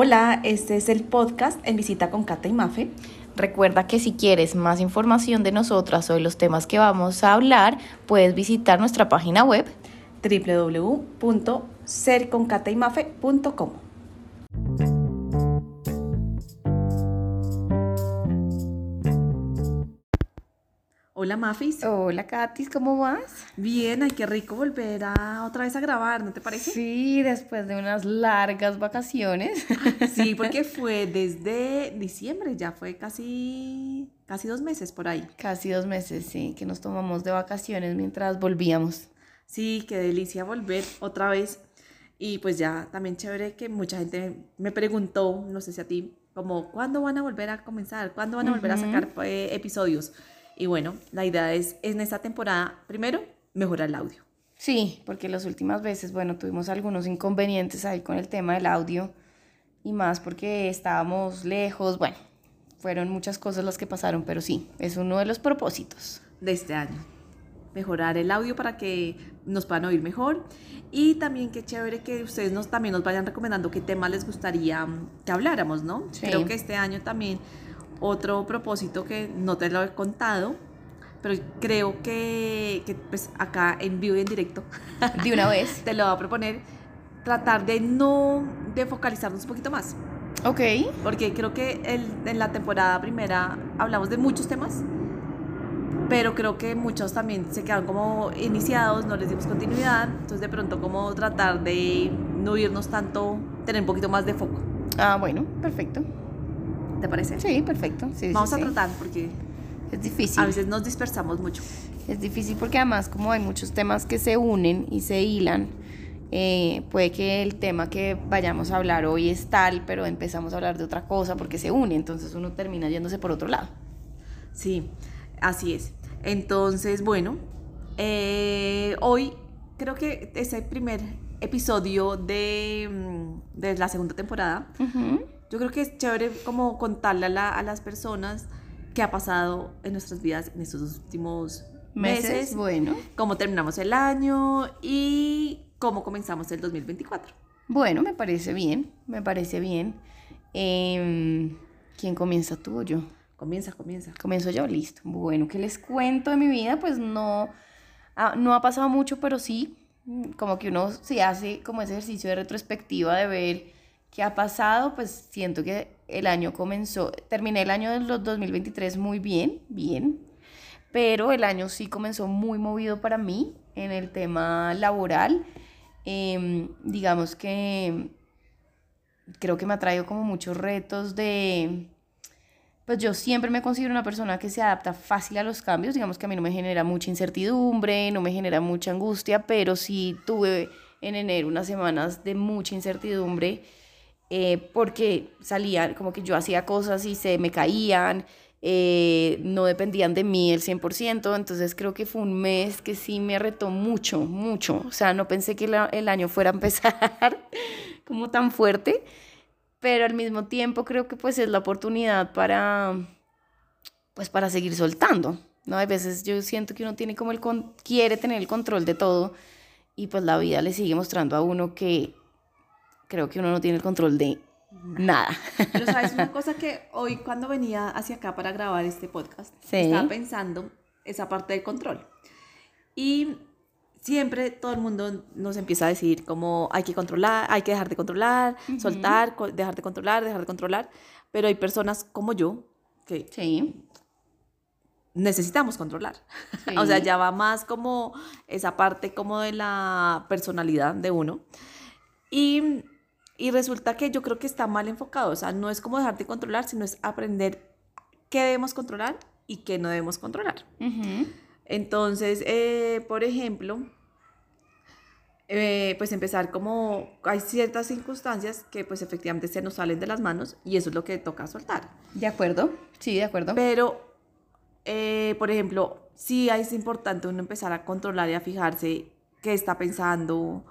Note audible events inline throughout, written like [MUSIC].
Hola, este es el podcast En Visita con Cata y Mafe. Recuerda que si quieres más información de nosotras o de los temas que vamos a hablar, puedes visitar nuestra página web www.serconcataymafe.com. Hola Mafis. Hola Katis, ¿cómo vas? Bien, ay, qué rico volver a otra vez a grabar, ¿no te parece? Sí, después de unas largas vacaciones. [LAUGHS] Sí, porque [LAUGHS] fue desde diciembre, ya fue casi, casi dos meses por ahí. Casi dos meses, sí, que nos tomamos de vacaciones mientras volvíamos. Sí, qué delicia volver otra vez. Y pues ya también chévere que mucha gente me preguntó, no sé si a ti, como, ¿cuándo van a volver a comenzar? ¿Cuándo van a volver a sacar eh, episodios? Y bueno, la idea es en esta temporada, primero, mejorar el audio. Sí, porque las últimas veces, bueno, tuvimos algunos inconvenientes ahí con el tema del audio y más porque estábamos lejos, bueno, fueron muchas cosas las que pasaron, pero sí, es uno de los propósitos. De este año. Mejorar el audio para que nos puedan oír mejor. Y también qué chévere que ustedes nos, también nos vayan recomendando qué tema les gustaría mm, que habláramos, ¿no? Creo que este año también otro propósito que no te lo he contado, pero creo que, que pues acá en vivo y en directo, [LAUGHS] de una vez, te lo voy a proponer, tratar de no, de focalizarnos un poquito más. Ok. Porque creo que el, en la temporada primera hablamos de muchos temas, pero creo que muchos también se quedaron como iniciados, no les dimos continuidad, entonces de pronto como tratar de no irnos tanto, tener un poquito más de foco. Ah, bueno, perfecto. ¿Te parece? Sí, perfecto. Sí, Vamos sí, a sí. tratar porque Es difícil. a veces nos dispersamos mucho. Es difícil porque además como hay muchos temas que se unen y se hilan, eh, puede que el tema que vayamos a hablar hoy es tal, pero empezamos a hablar de otra cosa porque se une, entonces uno termina yéndose por otro lado. Sí, así es. Entonces, bueno, eh, hoy creo que es el primer episodio de, mm, de la segunda temporada. Yo creo que es chévere como contarle a, la- a las personas qué ha pasado en nuestras vidas en estos últimos Meses, meses, bueno. cómo terminamos el año y cómo comenzamos el 2024. Bueno, me parece bien, me parece bien. Em, ¿Quién comienza tú o yo? Comienza, comienza. Comienzo yo, listo. Bueno, ¿qué les cuento de mi vida? Pues no, ah, no ha pasado mucho, pero sí, como que uno se hace como ese ejercicio de retrospectiva de ver qué ha pasado, pues siento que el año comenzó, terminé el año de los 2023 muy bien, bien, pero el año sí comenzó muy movido para mí en el tema laboral. Em, digamos que creo que me ha traído como muchos retos de pues yo siempre me considero una persona que se adapta fácil a los cambios, digamos que a mí no me genera mucha incertidumbre, no me genera mucha angustia, pero sí tuve en enero unas semanas de mucha incertidumbre eh, porque salía, como que yo hacía cosas y se me caían, eh, no dependían de mí el 100%, entonces creo que fue un mes que sí me retó mucho, mucho, o sea, no pensé que la- el año fuera a empezar [LAUGHS] como tan fuerte pero al mismo tiempo creo que pues es la oportunidad para pues para seguir soltando, ¿no? Hay veces yo siento que uno tiene como el con- quiere tener el control de todo y pues la vida le sigue mostrando a uno que creo que uno no tiene el control de nada. Pero sabes una [LAUGHS] cosa que hoy cuando venía hacia acá para grabar este podcast, Sí. estaba pensando esa parte del control. Y siempre todo el mundo nos empieza a decir como hay que controlar, hay que dejar de controlar, soltar, co- dejar de controlar, dejar de controlar. Pero hay personas como yo que Sí. necesitamos controlar. Sí. [LAUGHS] o sea, ya va más como esa parte como de la personalidad de uno. Y, y resulta que yo creo que está mal enfocado. O sea, no es como dejar de controlar, sino es aprender qué debemos controlar y qué no debemos controlar. Entonces, eh, por ejemplo, eh, pues empezar como hay ciertas circunstancias que pues efectivamente se nos salen de las manos y eso es lo que toca soltar. ¿De acuerdo? Sí, de acuerdo. Pero, eh, por ejemplo, sí es importante uno empezar a controlar y a fijarse qué está pensando,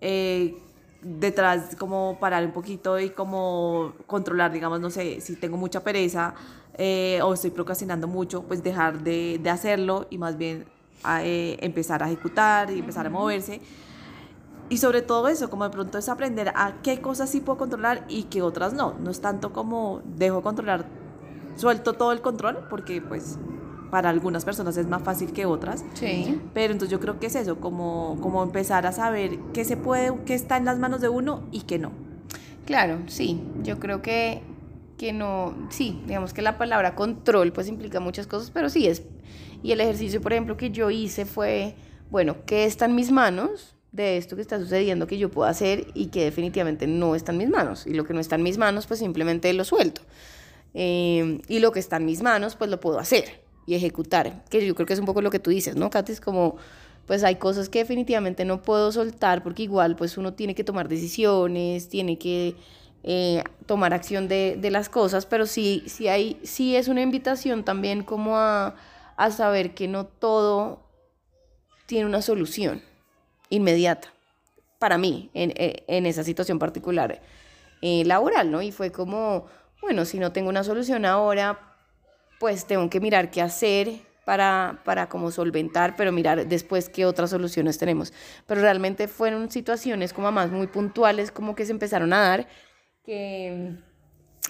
eh, detrás, como parar un poquito y como controlar, digamos, no sé, si tengo mucha pereza eh, o estoy procrastinando mucho, pues dejar de, de hacerlo y más bien a, eh, empezar a ejecutar y empezar a moverse. y sobre todo eso, como de pronto es aprender a qué cosas sí puedo controlar y qué otras no. No es tanto como dejo controlar, suelto todo el control, porque pues para algunas personas es más fácil que otras. Sí. Pero entonces yo creo que es eso, como, como empezar a saber qué se puede, qué está en las manos de uno y qué no. Claro, sí. Yo creo que, que no, sí, digamos que la palabra control pues implica muchas cosas, pero sí es. Y el ejercicio, por ejemplo, que yo hice fue, bueno, ¿qué está en mis manos? de esto que está sucediendo que yo puedo hacer y que definitivamente no está en mis manos. Y lo que no está en mis manos, pues simplemente lo suelto. Eh, y lo que está en mis manos, pues lo puedo hacer y ejecutar. Que yo creo que es un poco lo que tú dices, ¿no, Katy? Es como, pues hay cosas que definitivamente no puedo soltar porque igual, pues uno tiene que tomar decisiones, tiene que eh, tomar acción de, de, las cosas, pero sí, sí, hay, sí es una invitación también como a, a saber que no todo tiene una solución inmediata para mí en, eh, en esa situación particular eh, laboral, ¿no? Y fue como, bueno, si no tengo una solución ahora, pues tengo que mirar qué hacer para, para como solventar, pero mirar después qué otras soluciones tenemos. Pero realmente fueron situaciones como más muy puntuales, como que se empezaron a dar, que,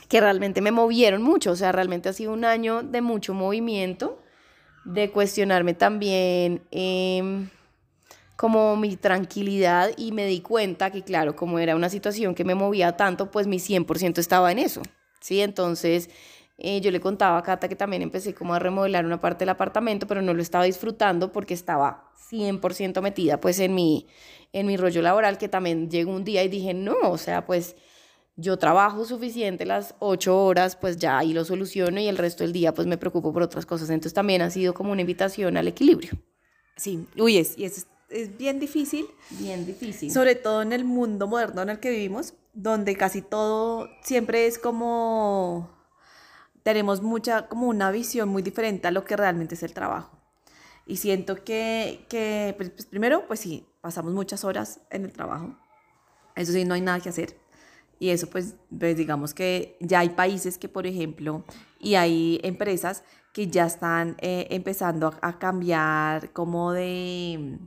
que realmente me movieron mucho, o sea, realmente ha sido un año de mucho movimiento, de cuestionarme también. Eh, como mi tranquilidad y me di cuenta que, claro, como era una situación que me movía tanto, pues mi 100% estaba en eso, ¿sí? Entonces, eh, yo le contaba a Cata que también empecé como a remodelar una parte del apartamento, pero no lo estaba disfrutando porque estaba 100% metida pues en mi, en mi rollo laboral, que también llegó un día y dije, no, o sea, pues yo trabajo suficiente las ocho horas, pues ya ahí lo soluciono y el resto del día pues me preocupo por otras cosas. Entonces también ha sido como una invitación al equilibrio. Sí, uy, es, y es es bien difícil. Bien difícil. Sobre todo en el mundo moderno en el que vivimos, donde casi todo siempre es como tenemos mucha, como una visión muy diferente a lo que realmente es el trabajo. Y siento que, que pues, pues, primero, pues sí, pasamos muchas horas en el trabajo. Eso sí, no hay nada que hacer. Y eso, pues, pues digamos que ya hay países que, por ejemplo, y hay empresas que ya están eh, empezando a cambiar como de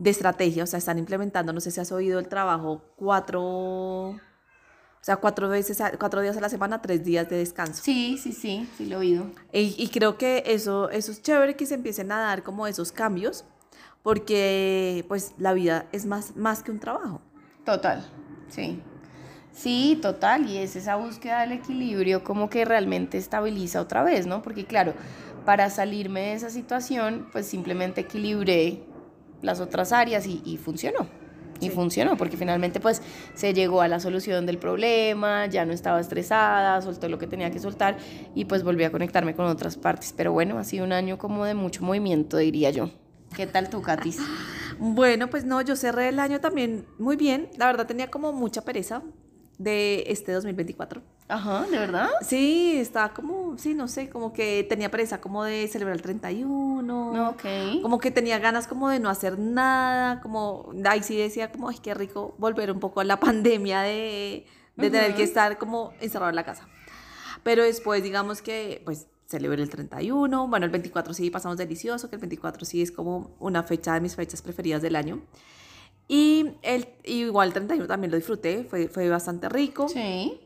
de estrategia, o sea, están implementando, no sé si has oído el trabajo, cuatro, o sea, cuatro veces, cuatro días a la semana, tres días de descanso. Sí, sí, sí, sí lo he oído. Y, y creo que eso, eso es chévere que se empiecen a dar como esos cambios, porque pues la vida es más, más que un trabajo. Total, sí. Sí, total, y es esa búsqueda del equilibrio como que realmente estabiliza otra vez, ¿no? Porque claro, para salirme de esa situación, pues simplemente equilibré las otras áreas y, funcionó. Y funcionó, porque finalmente pues se llegó a la solución del problema, ya no estaba estresada, soltó lo que tenía que soltar y pues volví a conectarme con otras partes. Pero bueno, ha sido un año como de mucho movimiento, diría yo. ¿Qué tal tú, Katis? Bueno, pues no, yo cerré el año también muy bien. La verdad tenía como mucha pereza de este 2024. Ajá, ¿de verdad? Sí, estaba como, sí, no sé, como que tenía presa como de celebrar el 31. Ok. Como que tenía ganas como de no hacer nada, como, ahí sí decía como, ay, qué rico volver un poco a la [LAUGHS] pandemia de, de tener que estar como encerrado en la casa. Pero después, digamos que, pues, celebré el 31, bueno, el 24 sí pasamos delicioso, que el 24 sí es como una fecha de mis fechas preferidas del año. Y el, igual el 31 también lo disfruté, fue, fue bastante rico. Sí.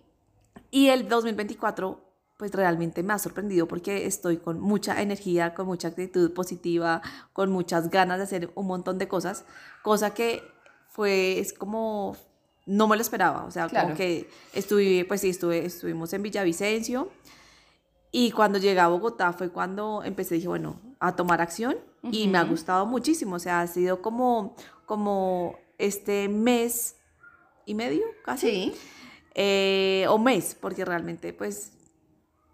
Y el 2024, pues realmente me ha sorprendido porque estoy con mucha energía, con mucha actitud positiva, con muchas ganas de hacer un montón de cosas, cosa que fue, es como, no me lo esperaba, o sea, como que estuve, pues sí, estuve, estuvimos en Villavicencio y cuando llegué a Bogotá fue cuando empecé, dije, bueno, a tomar acción y me ha gustado muchísimo, o sea, ha sido como como este mes y medio, casi. Sí. Eh, o mes, porque realmente pues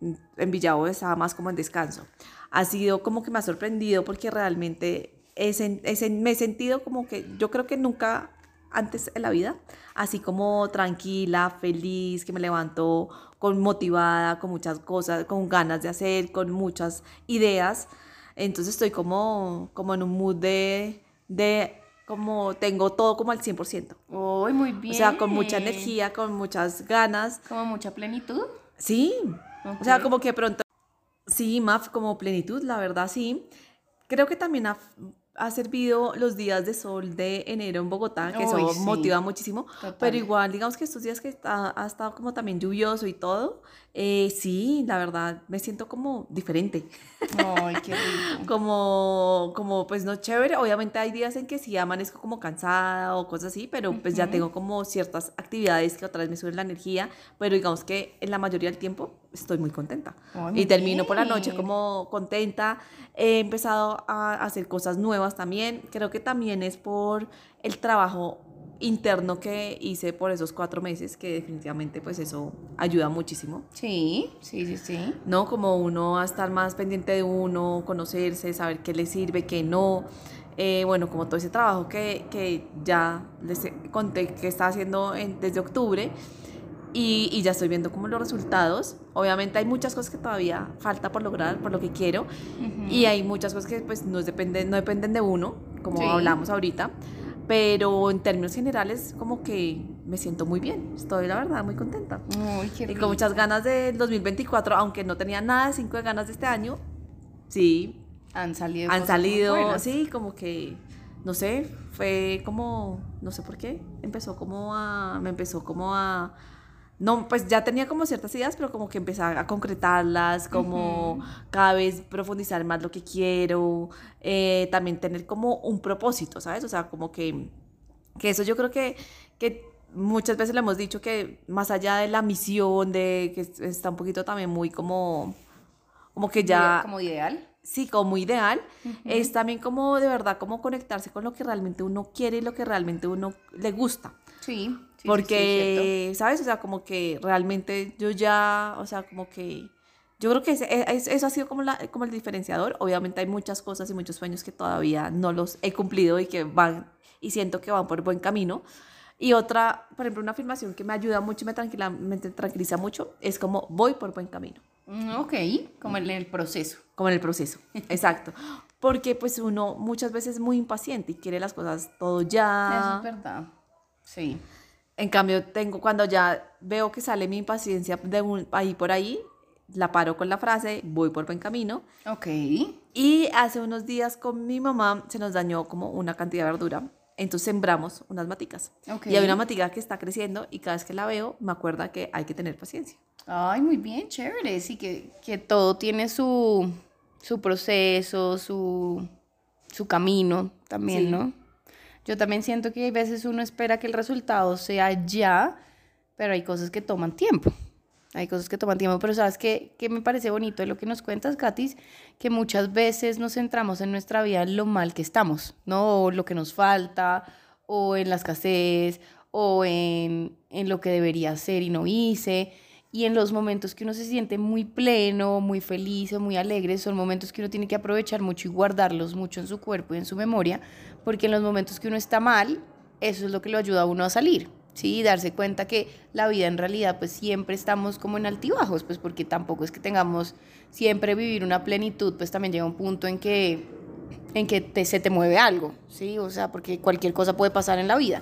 en Villavo estaba más como en descanso. Ha sido como que me ha sorprendido porque realmente ese, ese, me he sentido como que yo creo que nunca antes en la vida, así como tranquila, feliz, que me levanto con motivada, con muchas cosas, con ganas de hacer, con muchas ideas. Entonces estoy como, como en un mood de, de como tengo todo como al 100%. Uy, muy bien. O sea, con mucha energía, con muchas ganas. ¿Como mucha plenitud? Sí. O sea, como que pronto... Sí, más como plenitud, la verdad, sí. Creo que también ha servido los días de sol de enero en Bogotá, que eso motiva muchísimo. Pero igual, digamos que estos días que ha estado como también lluvioso y todo, eh, sí, la verdad, me siento como diferente. Ay, qué [LAUGHS] rico. como, como, pues no chévere. Obviamente hay días en que sí amanezco como cansada o cosas así, pero pues ya tengo como ciertas actividades que otra vez me suben la energía. Pero digamos que en la mayoría del tiempo estoy muy contenta. y termino por la noche como contenta. He empezado a hacer cosas nuevas también. Creo que también es por el trabajo interno que hice por esos cuatro meses, que definitivamente pues eso ayuda muchísimo. Sí, sí, sí, sí. ¿No? Como uno a estar más pendiente de uno, conocerse, saber qué le sirve, qué no. Eh, bueno, como todo ese trabajo que, que ya les conté que está haciendo desde octubre y, y, ya estoy viendo como los resultados. Obviamente hay muchas cosas que todavía falta por lograr, por lo que quiero, y hay muchas cosas que pues no dependen, no dependen de uno, como hablamos ahorita pero en términos generales como que me siento muy bien, estoy la verdad muy contenta. y con muchas ganas del 2024, aunque no tenía nada de cinco de ganas de este año, sí. Han salido. Han salido, sí, como que, no sé, fue como, no sé por qué, empezó como a, me empezó como a no, pues ya tenía como ciertas ideas, pero como que empezar a concretarlas, como cada vez profundizar más lo que quiero, eh, también tener como un propósito, ¿sabes? O sea, como que, que eso yo creo que, que muchas veces le hemos dicho que más allá de la misión, de que está un poquito también muy como, como que ya... Como ideal. Sí, como ideal, es también como de verdad, como conectarse con lo que realmente uno quiere y lo que realmente uno le gusta. Sí. Porque, ¿sabes? O sea, como que realmente yo ya, o sea, como que yo creo que eso ha sido como, la, como el diferenciador. Obviamente hay muchas cosas y muchos sueños que todavía no los he cumplido y que van, y siento que van por buen camino. Y otra, por ejemplo, una afirmación que me ayuda mucho y me, tranquila, me tranquiliza mucho es como voy por buen camino. Mm, ok, como en el proceso. Como en el proceso, [LAUGHS] exacto. Porque pues uno muchas veces es muy impaciente y quiere las cosas todo ya. Eso es verdad. Sí. En cambio, tengo cuando ya veo que sale mi impaciencia de un, ahí por ahí, la paro con la frase, voy por buen camino. Ok. Y hace unos días con mi mamá se nos dañó como una cantidad de verdura. Entonces sembramos unas maticas. Okay. Y hay una matica que está creciendo y cada vez que la veo me acuerda que hay que tener paciencia. Ay, muy bien, chévere. Sí, que, que todo tiene su, su proceso, su, su camino también, ¿no? Yo también siento que a veces uno espera que el resultado sea ya, pero hay cosas que toman tiempo. Hay cosas que toman tiempo, pero sabes que, que me parece bonito de lo que nos cuentas, Katis, que muchas veces nos centramos en nuestra vida en lo mal que estamos, ¿no? O lo que nos falta, o en la escasez, o en, en lo que debería ser y no hice. Y en los momentos que uno se siente muy pleno, muy feliz o muy alegre, son momentos que uno tiene que aprovechar mucho y guardarlos mucho en su cuerpo y en su memoria, porque en los momentos que uno está mal, eso es lo que lo ayuda a uno a salir, ¿sí? darse cuenta que la vida en realidad pues siempre estamos como en altibajos, pues porque tampoco es que tengamos siempre vivir una plenitud, pues también llega un punto en que, en que te, se te mueve algo, ¿sí? O sea, porque cualquier cosa puede pasar en la vida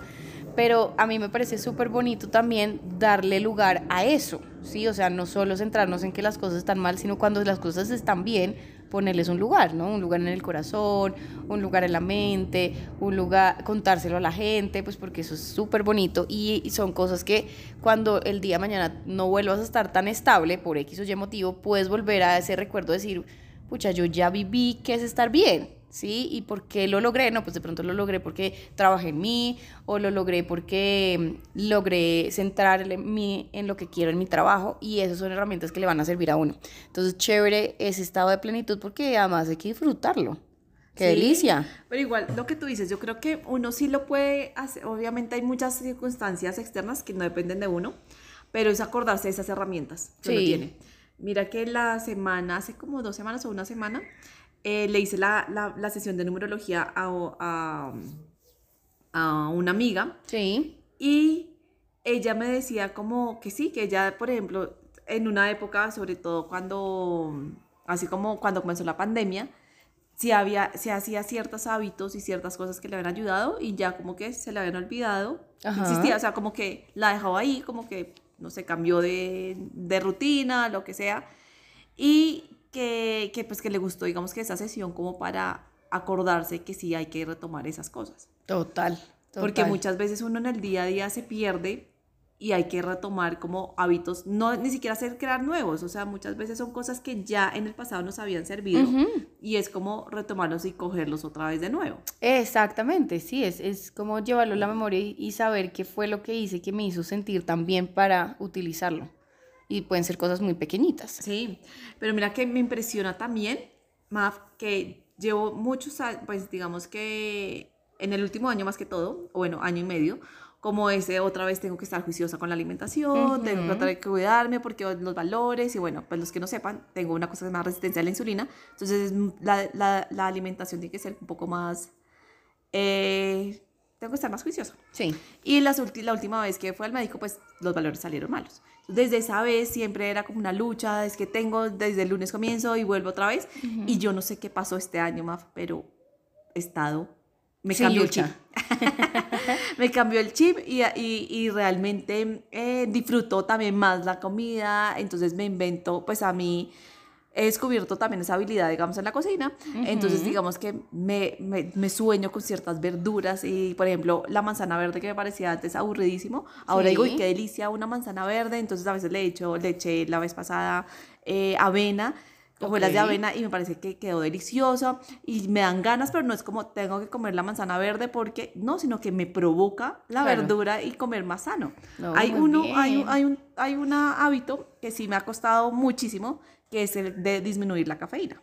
pero a mí me parece súper bonito también darle lugar a eso, ¿sí? O sea, no solo centrarnos en que las cosas están mal, sino cuando las cosas están bien, ponerles un lugar, ¿no? Un lugar en el corazón, un lugar en la mente, un lugar, contárselo a la gente, pues porque eso es súper bonito y, son cosas que cuando el día de mañana no vuelvas a estar tan estable por X o Y motivo, puedes volver a ese recuerdo de decir, pucha, yo ya viví que es estar bien, ¿sí? ¿Y por qué lo logré? No, pues de pronto lo logré porque trabajé en mí o lo logré porque mm, logré centrarme en, en lo que quiero en mi trabajo y esas son herramientas que le van a servir a uno. Entonces, chévere ese estado de plenitud porque además hay que disfrutarlo. ¡Qué delicia! Pero igual, lo que tú dices, yo creo que uno sí lo puede hacer. Obviamente hay muchas circunstancias externas que no dependen de uno, pero es acordarse de esas herramientas que uno tiene. Mira que la semana, hace como dos semanas o una semana, eh, le hice la, la, sesión de numerología a, a, una amiga. Sí. Y ella me decía como que sí, que ella, por ejemplo, en una época, sobre todo cuando, así como cuando comenzó la pandemia, sí, había, se hacía ciertos hábitos y ciertas cosas que le habían ayudado y ya como que se le habían olvidado. Existía, o sea, como que la dejaba ahí, como que, no sé, cambió de, de rutina, lo que sea. Y que, que, pues que le gustó, digamos que esa sesión como para acordarse que sí hay que retomar esas cosas. Total. total. Porque muchas veces uno en el día a día se pierde y hay que retomar como hábitos, no ni siquiera hacer crear nuevos, o sea, muchas veces son cosas que ya en el pasado nos habían servido y es como retomarlos y cogerlos otra vez de nuevo. Exactamente, sí, es, es como llevarlo a la memoria y, y saber qué fue lo que hice que me hizo sentir tan bien para utilizarlo. Y pueden ser cosas muy pequeñitas. Sí, pero mira que me impresiona también, Maf, que llevo muchos años, pues digamos que en el último año más que todo, o bueno, año y medio, como ese otra vez tengo que estar juiciosa con la alimentación, tengo que tratar de cuidarme porque los valores y bueno, pues los que no sepan, tengo una cosa que llama resistencia a la insulina, entonces la, la, la alimentación tiene que ser un poco más... Eh, tengo que estar más juiciosa. Sí. Y la, la última vez que fue al médico, pues los valores salieron malos. Desde esa vez siempre era como una lucha, es que tengo, desde el lunes comienzo y vuelvo otra vez. Y yo no sé qué pasó este año, Maf, pero he estado, me Sin cambió lucha. el chip. [LAUGHS] me cambió el chip y, y, y realmente eh, disfruto también más la comida, entonces me invento, pues a mí he descubierto también esa habilidad, digamos, en la cocina. Entonces, digamos que me, me, me, sueño con ciertas verduras y, por ejemplo, la manzana verde que me parecía antes aburridísimo. Ahora Sí. digo, uy, qué delicia una manzana verde. Entonces, a veces le echo, le eché la vez pasada eh, avena, hojuelas de Ok. avena y me parece que quedó delicioso y me dan ganas, pero no es como tengo que comer la manzana verde porque no, sino que me provoca la Claro. verdura y comer más sano. No, hay muy uno, hay, hay un hay un hábito que sí me ha costado muchísimo, que es el de disminuir la cafeína.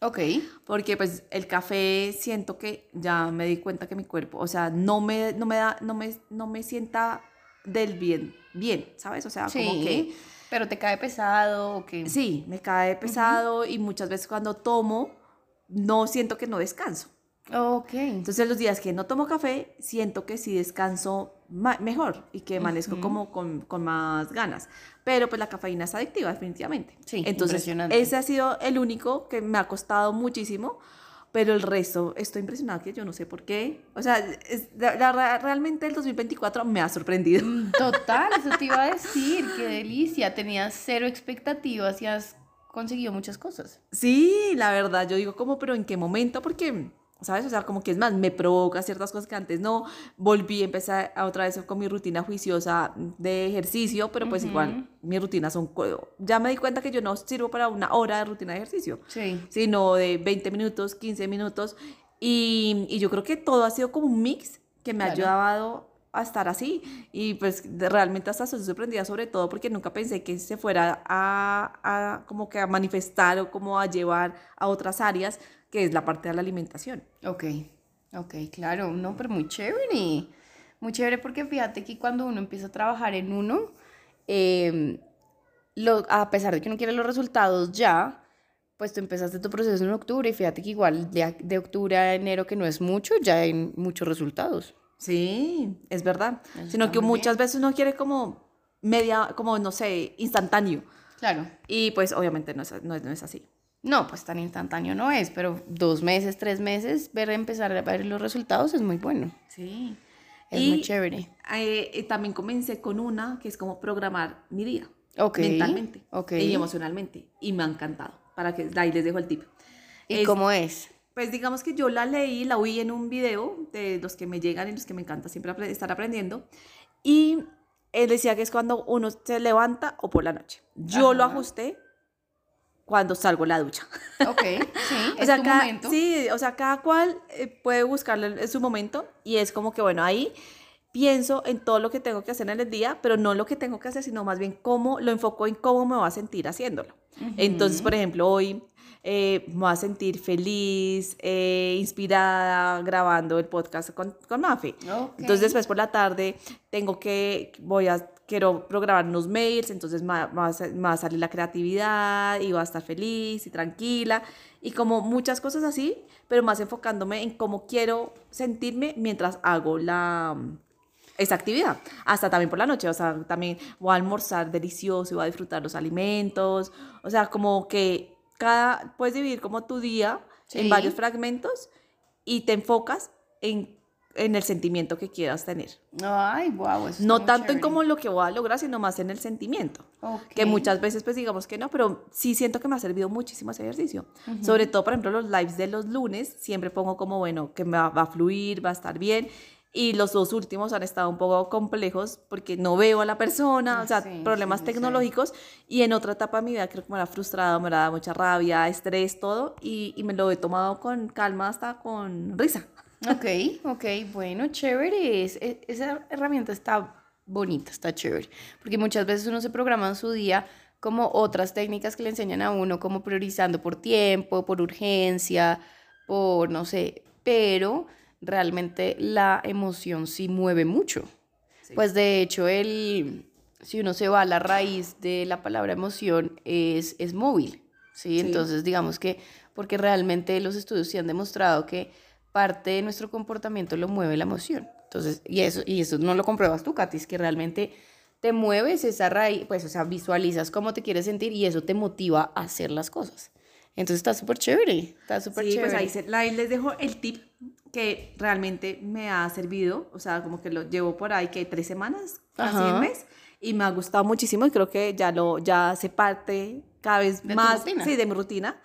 Ok. Porque pues el café siento que ya me di cuenta que mi cuerpo, o sea, no me, no me da, no me, no me sienta del bien, bien, ¿sabes? O sea, como Sí. que Pero te cae pesado o qué. sí, me cae pesado y muchas veces cuando tomo, no siento que no descanso. Ok. Entonces los días que no tomo café, siento que sí descanso mejor y que amanezco como con, con más ganas. Pero pues la cafeína es adictiva, definitivamente. Sí, Entonces ese ha sido el único que me ha costado muchísimo, pero el resto estoy impresionada que yo no sé por qué. O sea, es- la- la- realmente el 2024 me ha sorprendido. Mm, Total, eso te iba a [LAUGHS] decir. Qué delicia. Tenías cero expectativas y has conseguido muchas cosas. Sí, la verdad, yo digo como, pero ¿en qué momento? Porque, ¿sabes? O sea, como que es más, me provoca ciertas cosas que antes no. Volví a empezar a otra vez con mi rutina juiciosa de ejercicio, pero pues igual, mis rutinas son... Ya me di cuenta que yo no sirvo para una hora de rutina de ejercicio, Sí. sino de 20 minutos, 15 minutos. Y, y yo creo que todo ha sido como un mix que me ha Claro. ayudado a estar así. Y pues realmente hasta sorprendida sobre todo porque nunca pensé que se fuera a, a como que a manifestar o como a llevar a otras áreas, que es la parte de la alimentación. Ok, ok, claro, no, pero muy chévere. Muy chévere porque fíjate que cuando uno empieza a trabajar en uno, eh, lo, a pesar de que uno quiere los resultados ya, pues tú empezaste tu proceso en octubre y fíjate que igual de, de octubre a enero, que no es mucho, ya hay muchos resultados. Sí, es verdad. Eso Sino que muchas veces uno quiere como media, como no sé, instantáneo. Claro. Y pues obviamente no es, no es, no es así. No, pues tan instantáneo no es, pero dos meses, tres meses, ver empezar a ver los resultados es muy bueno. Sí. Es Y- muy chévere. Eh, eh, también comencé con una que es como programar mi día Ok. mentalmente Ok. y emocionalmente y me ha encantado para que ahí les dejo el tip ¿Y Es- cómo es? pues digamos que yo la leí la oí en un video de los que me llegan y los que me encanta siempre estar aprendiendo y él decía que es cuando uno se levanta o por la noche yo lo ajusté cuando salgo la ducha [LAUGHS] Ok, sí, o es sea, tu cada, momento. Sí, o sea, cada cual eh, puede en su momento y es como que, bueno, ahí pienso en todo lo que tengo que hacer en el día, pero no lo que tengo que hacer, sino más bien cómo lo enfoco en cómo me va a sentir haciéndolo. Entonces, por ejemplo, hoy eh, me voy a sentir feliz, eh, inspirada, grabando el podcast con, con Mafe. Ok. Entonces, después por la tarde tengo que, voy a, quiero programar unos mails, entonces me va, va a va salir la creatividad y voy a estar feliz y tranquila y como muchas cosas así, pero más enfocándome en cómo quiero sentirme mientras hago la esa actividad. Hasta también por la noche, o sea, también voy a almorzar delicioso y voy a disfrutar los alimentos, o sea, como que cada, puedes dividir como tu día en Sí. varios fragmentos y te enfocas en en el sentimiento que quieras tener. Ay, wow. Eso no tanto en como lo que voy a lograr, sino más en el sentimiento. Que muchas veces pues digamos que no, pero sí siento que me ha servido muchísimo ese ejercicio. Sobre todo, por ejemplo, los lives de los lunes, siempre pongo como, bueno, que me va, a fluir, va a estar bien. Y los dos últimos han estado un poco complejos porque no veo a la persona, o sea, problemas tecnológicos. Y en otra etapa de mi vida creo que me era frustrado, me era mucha rabia, estrés, todo. Y, y me lo he tomado con calma, hasta con risa. Ok, ok, bueno, chévere. Es, e, esa herramienta está bonita, está chévere. Porque muchas veces uno se programa en su día como otras técnicas que le enseñan a uno, como priorizando por tiempo, por urgencia, por no sé, pero realmente la emoción sí mueve mucho. Pues de hecho, el, si uno se va a la raíz de la palabra emoción, es, es móvil. ¿sí? Entonces, digamos que, porque realmente los estudios sí han demostrado que parte de nuestro comportamiento lo mueve la emoción. Entonces, y eso, y eso no lo compruebas tú, Katy, es que realmente te mueves esa raíz, pues, o sea, visualizas cómo te quieres sentir y eso te motiva a hacer las cosas. Entonces está súper chévere, está súper sí, chévere. Pues ahí, les dejo el tip que realmente me ha servido, o sea, como que lo llevo por ahí que tres semanas, casi un mes, y me ha gustado muchísimo y creo que ya lo, ya hace parte cada vez más, sí, de mi rutina.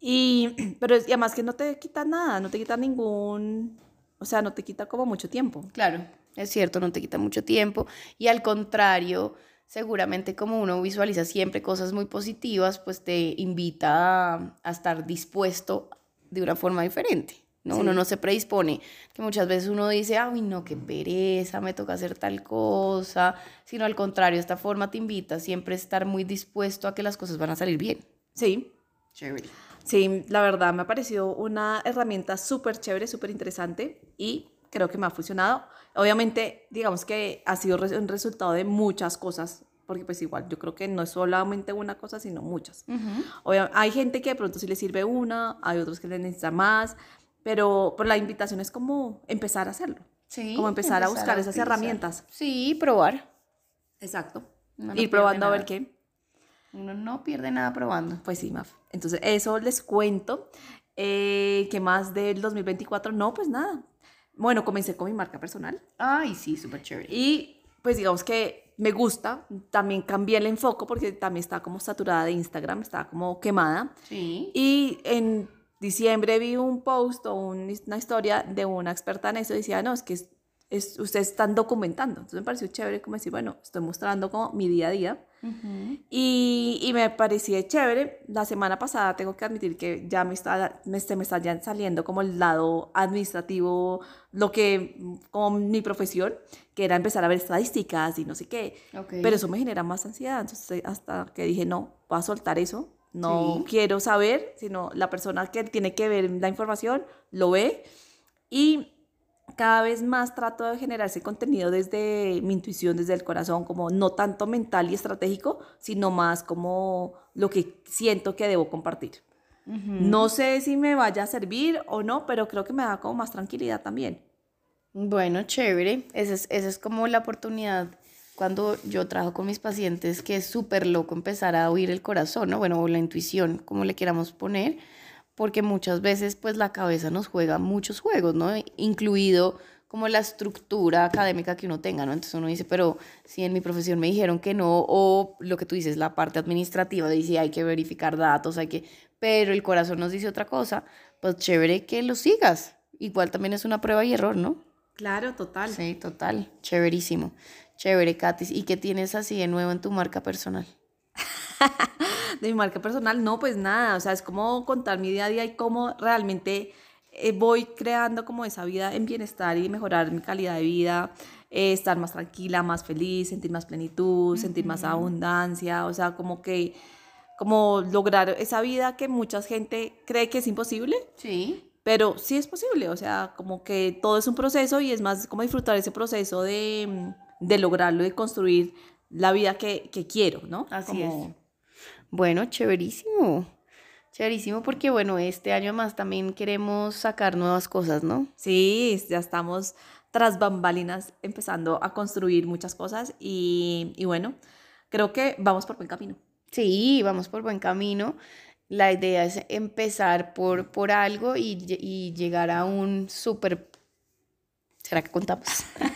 Y, [CLEARS THROAT] pero y además que no te quita nada, no te quita ningún, o sea, no te quita como mucho tiempo. Claro, es cierto, no te quita mucho tiempo. Y al contrario, seguramente como uno visualiza siempre cosas muy positivas, pues te invita a, estar dispuesto de una forma diferente. ¿no? Uno no se predispone, que muchas veces uno dice, ay, no, qué pereza, me toca hacer tal cosa, sino al contrario, esta forma te invita a siempre estar muy dispuesto a que las cosas van a salir bien. Sí. Chévere. Sí, la verdad me ha parecido una herramienta súper chévere, súper interesante y creo que me ha funcionado. Obviamente, digamos que ha sido un resultado de muchas cosas, porque pues igual yo creo que no es solamente una cosa, sino muchas. hay gente que de pronto sí le sirve una, hay otros que le necesitan más, pero, por la invitación es como empezar a hacerlo. Sí. Como empezar, a buscar esas herramientas. Sí, probar. Exacto. Ir probando a ver qué. Uno no pierde nada probando. Pues sí, Maf. Entonces, eso les cuento. Eh, ¿Qué más del 2024? No, pues nada. Bueno, comencé con mi marca personal. Ay, sí, súper chévere. Y pues digamos que me gusta. También cambié el enfoque porque también estaba como saturada de Instagram, estaba como quemada. Sí. Y en diciembre vi un post o una historia de una experta en eso. Decía, no, es que es, ustedes están documentando. Entonces me pareció chévere como decir, bueno, estoy mostrando como mi día a día. Y, y, me parecía chévere. La semana pasada tengo que admitir que ya me está, me, se me está ya saliendo como el lado administrativo, lo que, como mi profesión, que era empezar a ver estadísticas y no sé qué. Pero eso me genera más ansiedad. Entonces hasta que dije, no, voy a soltar eso. No quiero saber, sino la persona que tiene que ver la información lo ve. Y cada vez más trato de generar ese contenido desde mi intuición, desde el corazón, como no tanto mental y estratégico, sino más como lo que siento que debo compartir. No sé si me vaya a servir o no, pero creo que me da como más tranquilidad también. Bueno, chévere. Esa es, esa es como la oportunidad cuando yo trabajo con mis pacientes, que es súper loco empezar a oír el corazón, ¿no? Bueno, o la intuición, como le queramos poner porque muchas veces pues la cabeza nos juega muchos juegos, ¿no? Incluido como la estructura académica que uno tenga, ¿no? Entonces uno dice, pero si en mi profesión me dijeron que no, o lo que tú dices, la parte administrativa, dice hay que verificar datos, hay que, pero el corazón nos dice otra cosa, pues chévere que lo sigas. Igual también es una prueba y error, ¿no? Claro, total. Sí, total. Chéverísimo. Chévere, Katis. ¿Y qué tienes así de nuevo en tu marca personal? [LAUGHS] de mi marca personal, no, pues nada, o sea, es como contar mi día a día y cómo realmente eh, voy creando como esa vida en bienestar y mejorar mi calidad de vida, eh, estar más tranquila, más feliz, sentir más plenitud, sentir más abundancia, o sea, como que, como lograr esa vida que mucha gente cree que es imposible. Sí. Pero sí es posible, o sea, como que todo es un proceso y es más como disfrutar ese proceso de, de lograrlo, de construir la vida que, que quiero, ¿no? Así es. Bueno, chéverísimo. Chéverísimo porque, bueno, este año más también queremos sacar nuevas cosas, ¿no? Sí, ya estamos tras bambalinas empezando a construir muchas cosas y, y bueno, creo que vamos por buen camino. Sí, vamos por buen camino. La idea es empezar por, por algo y, y llegar a un súper ¿Será que contamos? [LAUGHS]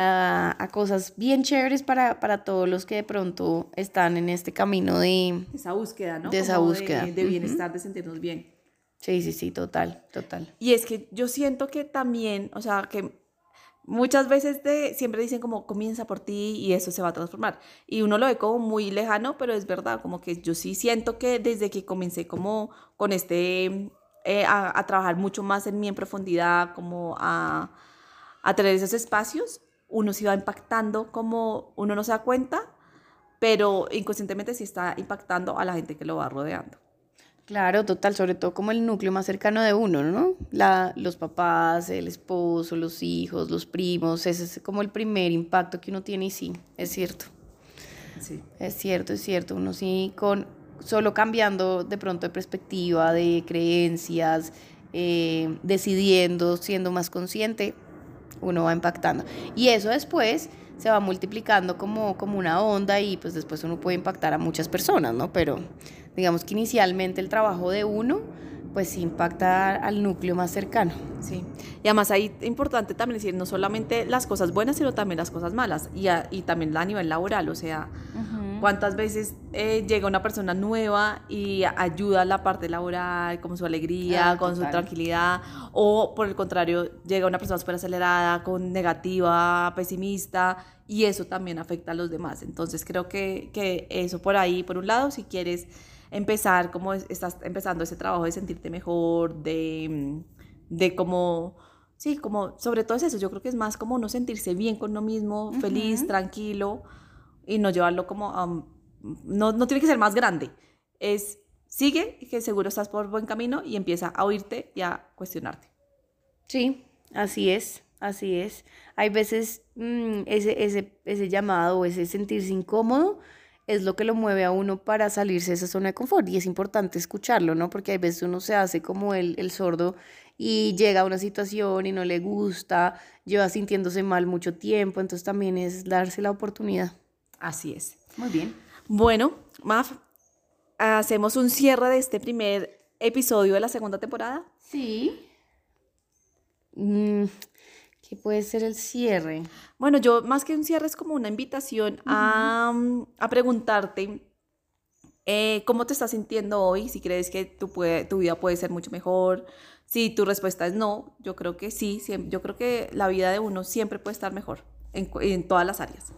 a, cosas bien chéveres para, para, todos los que de pronto están en este camino de... Esa búsqueda, ¿no? De esa búsqueda. De, bienestar, de sentirnos bien. Sí, sí, sí, total, total. Y es que yo siento que también, o sea, que muchas veces de, siempre dicen como comienza por ti y eso se va a transformar. Y uno lo ve como muy lejano, pero es verdad, como que yo sí siento que desde que comencé como con este, eh, a, a, trabajar mucho más en mí en profundidad, como a, a tener esos espacios, uno se va impactando como uno no se da cuenta, pero inconscientemente sí está impactando a la gente que lo va rodeando. Claro, total, sobre todo como el núcleo más cercano de uno, ¿no? La, los papás, el esposo, los hijos, los primos, ese es como el primer impacto que uno tiene y sí, es cierto. Sí. Es cierto, es cierto, uno sí con solo cambiando de pronto de perspectiva, de creencias, eh, decidiendo, siendo más consciente, uno va impactando. Y eso después se va multiplicando como, como una onda y pues después uno puede impactar a muchas personas, ¿no? Pero digamos que inicialmente el trabajo de uno pues impacta al núcleo más cercano. Sí. Y además ahí importante también decir no solamente las cosas buenas, sino también las cosas malas y, y también a nivel laboral, o sea, cuántas veces eh, llega una persona nueva y ayuda a la parte laboral, con su alegría, ah, con su tranquilidad, o por el contrario, llega una persona súper acelerada, con negativa, pesimista, y eso también afecta a los demás. Entonces creo que, que eso por ahí, por un lado, si quieres empezar como estás empezando ese trabajo de sentirte mejor, de, de como, sí, como, sobre todo es eso, yo creo que es más como no sentirse bien con uno mismo, feliz, tranquilo, y no llevarlo como no, no tiene que ser más grande, es sigue, que seguro estás por buen camino y empieza a oírte y a cuestionarte. Sí, así es, así es. Hay veces mm, ese, ese, ese llamado, ese sentirse incómodo, es lo que lo mueve a uno para salirse de esa zona de confort y es importante escucharlo, ¿no? Porque hay veces uno se hace como el, el sordo y llega a una situación y no le gusta, lleva sintiéndose mal mucho tiempo, entonces también es darse la oportunidad. Así es. Muy bien. Bueno, Maf, hacemos un cierre de este primer episodio de la segunda temporada. Sí. Mm, ¿Qué puede ser el cierre? Bueno, yo más que un cierre es como una invitación a, a, preguntarte eh, cómo te estás sintiendo hoy, si crees que tu, puede, tu vida puede ser mucho mejor. Si tu respuesta es no, yo creo que sí, yo creo que la vida de uno siempre puede estar mejor en, en todas las áreas.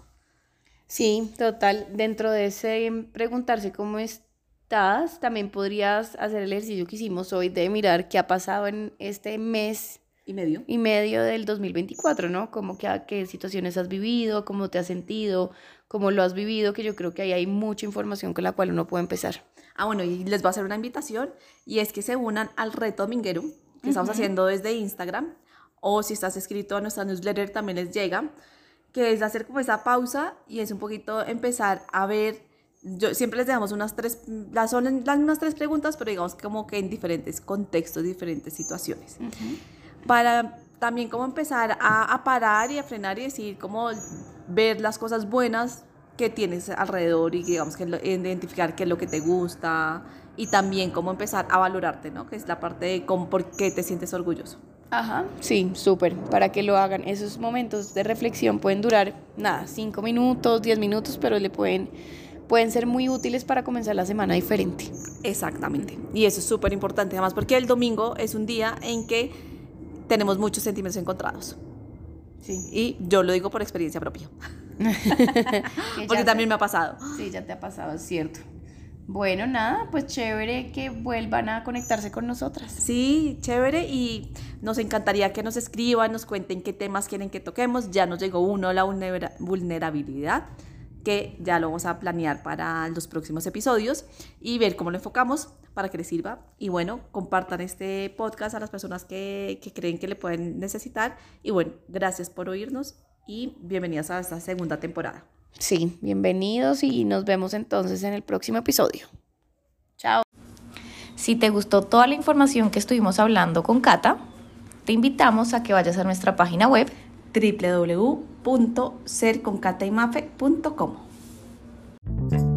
Sí, total. Dentro de ese preguntarse cómo estás, también podrías hacer el ejercicio que hicimos hoy de mirar qué ha pasado en este mes y medio. Y medio del 2024, ¿no? Como que, qué situaciones has vivido, cómo te has sentido, cómo lo has vivido, que yo creo que ahí hay mucha información con la cual uno puede empezar. Ah, bueno, y les voy a hacer una invitación y es que se unan al reto dominguero que estamos haciendo desde Instagram o si estás escrito a nuestra newsletter también les llega, que es hacer como esa pausa y es un poquito empezar a ver yo siempre les dejamos unas tres, las son las unas tres preguntas, pero digamos como que en diferentes contextos, diferentes situaciones para también como empezar a, parar y a frenar y decir cómo ver las cosas buenas que tienes alrededor y digamos que identificar qué es lo que te gusta y también cómo empezar a valorarte, ¿no? Que es la parte de cómo, por qué te sientes orgulloso. Ajá, sí, súper, para que lo hagan. Esos momentos de reflexión pueden durar, nada, cinco minutos, diez minutos, pero le pueden, pueden ser muy útiles para comenzar la semana diferente. Exactamente, y eso es súper importante, además porque el domingo es un día en que tenemos muchos sentimientos encontrados. Sí. Y yo lo digo por experiencia propia. [LAUGHS] [LAUGHS] Porque también me ha pasado. Sí, ya te ha pasado, es cierto. Bueno, nada, pues chévere que vuelvan a conectarse con nosotras. Sí, chévere y nos encantaría que nos escriban, nos cuenten qué temas quieren que toquemos. Ya nos llegó uno, la vulnerabilidad que ya lo vamos a planear para los próximos episodios y ver cómo lo enfocamos para que les sirva. Y bueno, compartan este podcast a las personas que, que creen que le pueden necesitar. Y bueno, gracias por oírnos y bienvenidas a esta segunda temporada. Sí, bienvenidos y nos vemos entonces en el próximo episodio. Chao. Si te gustó toda la información que estuvimos hablando con Cata, te invitamos a que vayas a nuestra página web www.serconcataymafe.com